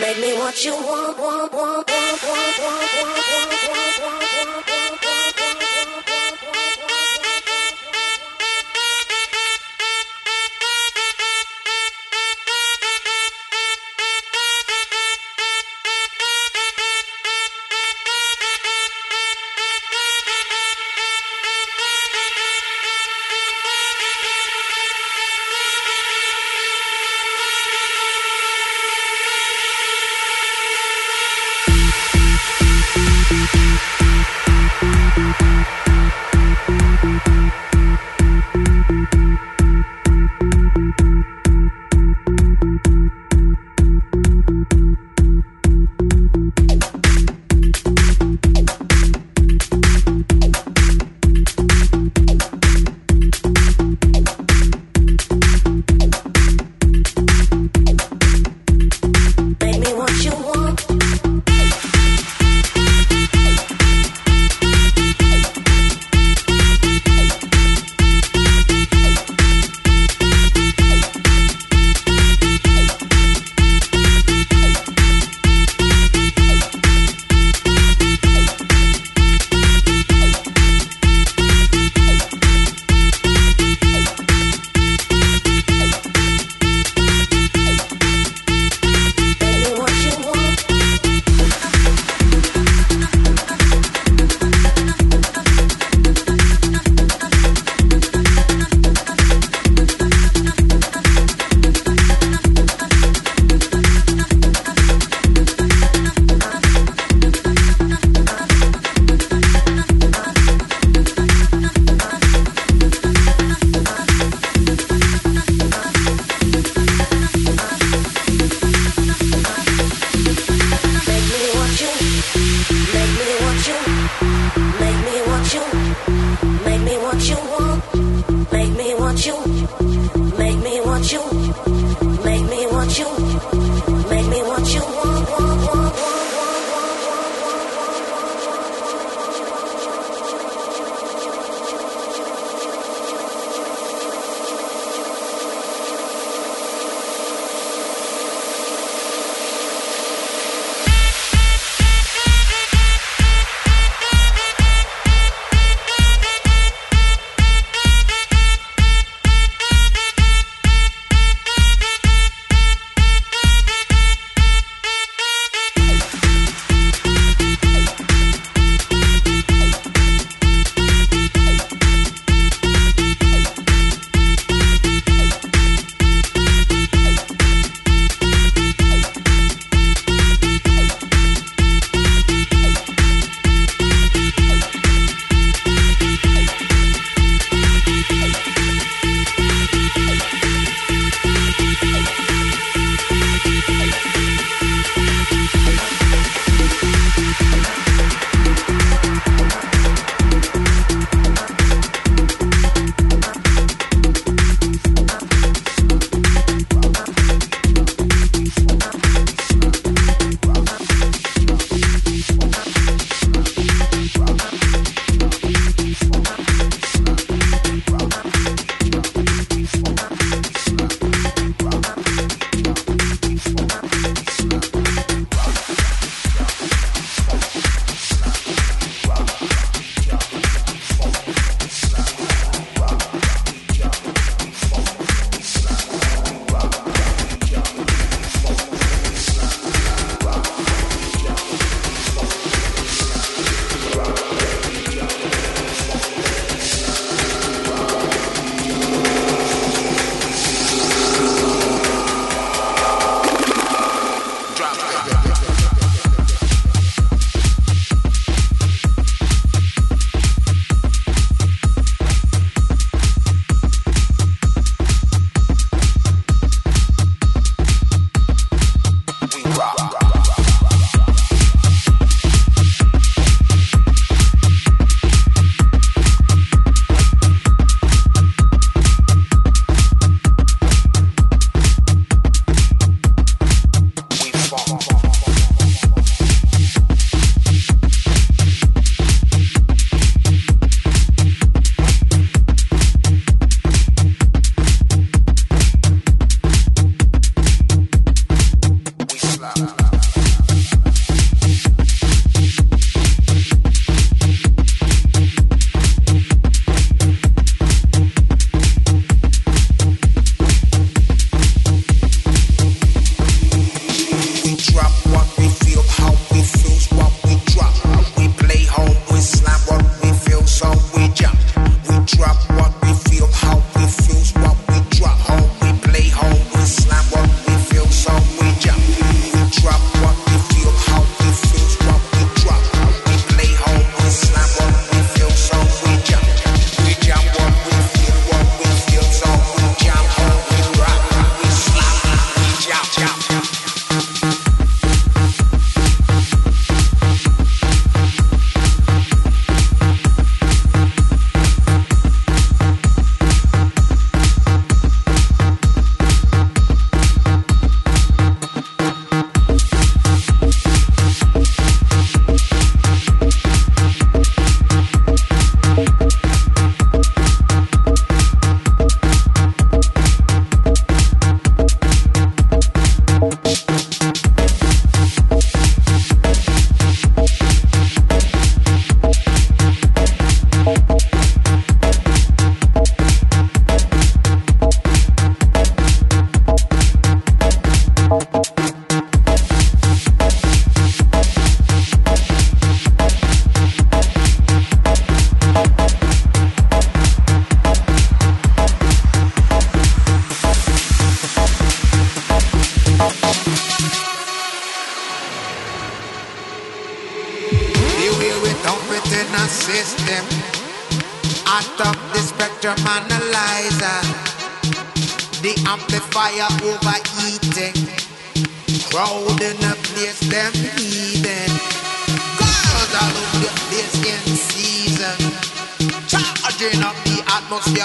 Make me want you. Want, want, want, want, want, want, want, want, want, want, want. Hey,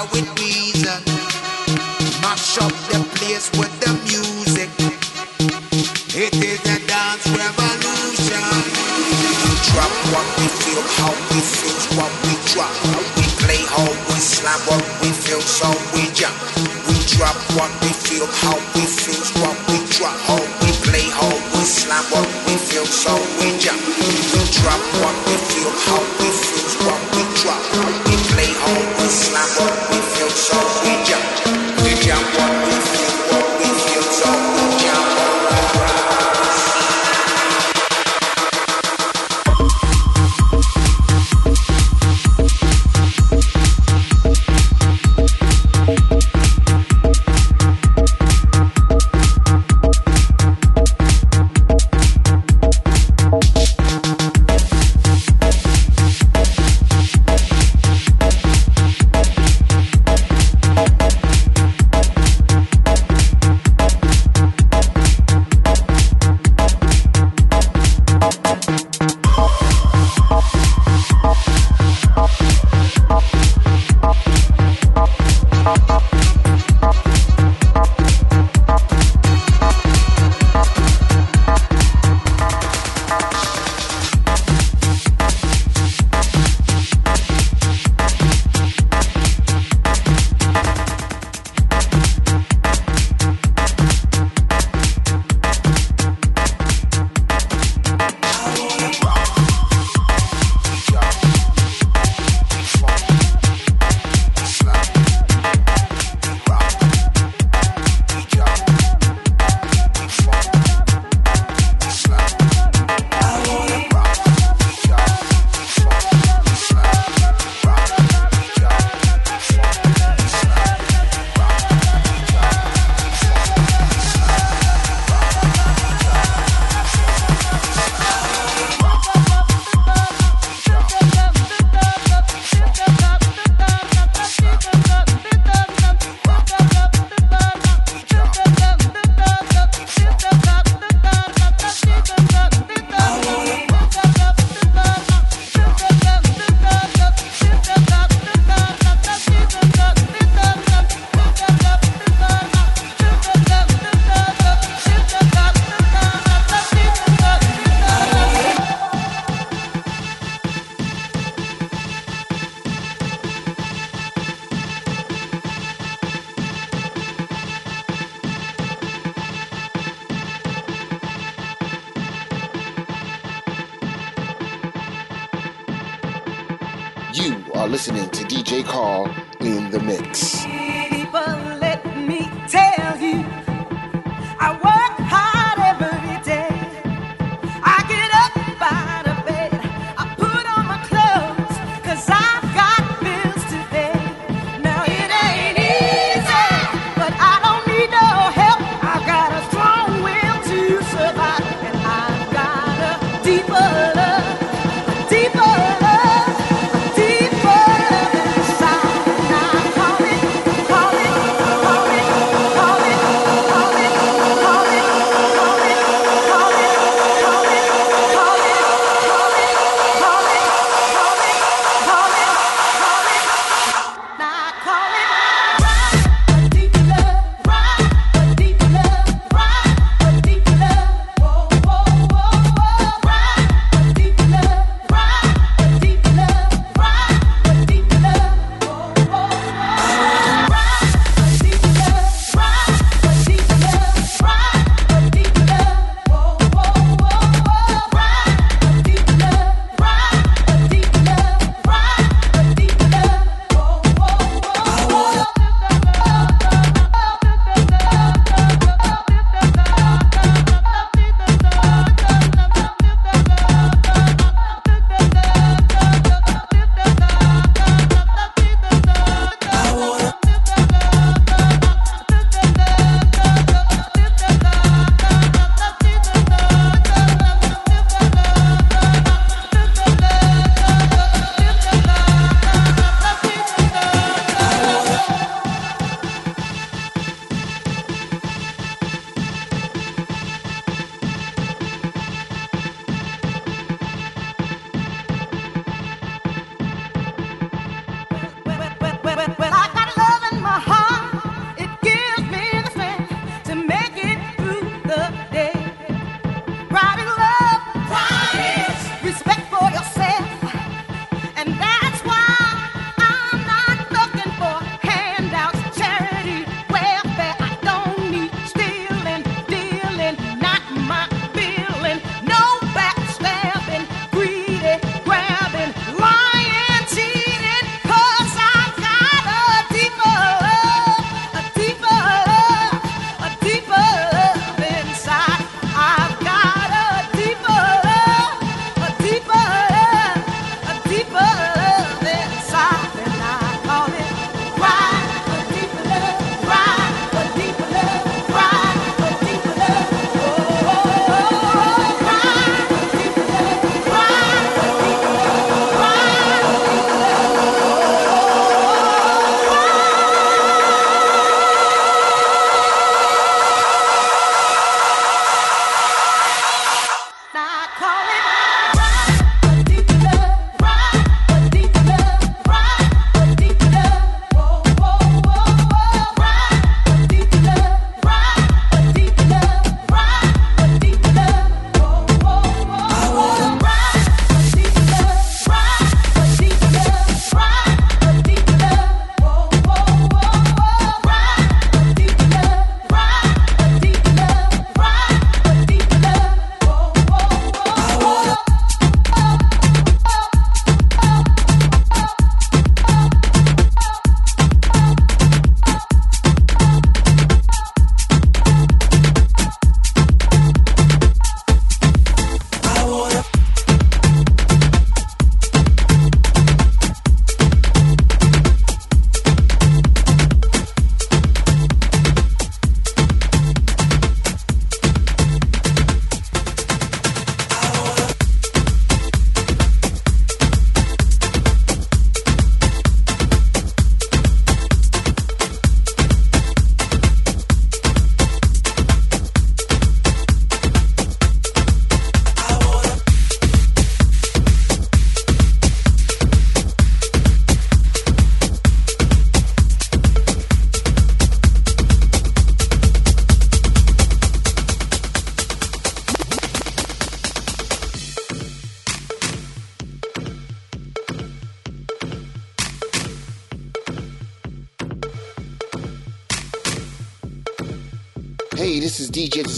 fire with reason. Mash up the place with the music. It is a dance revolution. Drop what we feel, how we feel, what we drop. How we play, how we slam, what we feel, so we jump. We drop what we feel, how we feel, what we drop. How we play, how we slam, what we feel, so we jump. We drop what we feel, how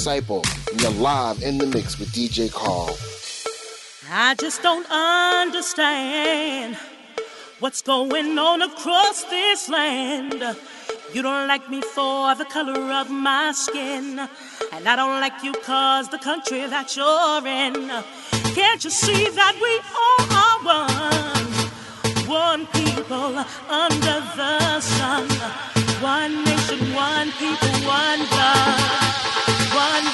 Disciple, and you're live in the mix with DJ Carl. I just don't understand what's going on across this land. You don't like me for the color of my skin, and I don't like you cause the country that you're in. Can't you see that we all are one? One people under the sun. One nation, one people, one blood. One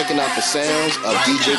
checking out the sounds of DJ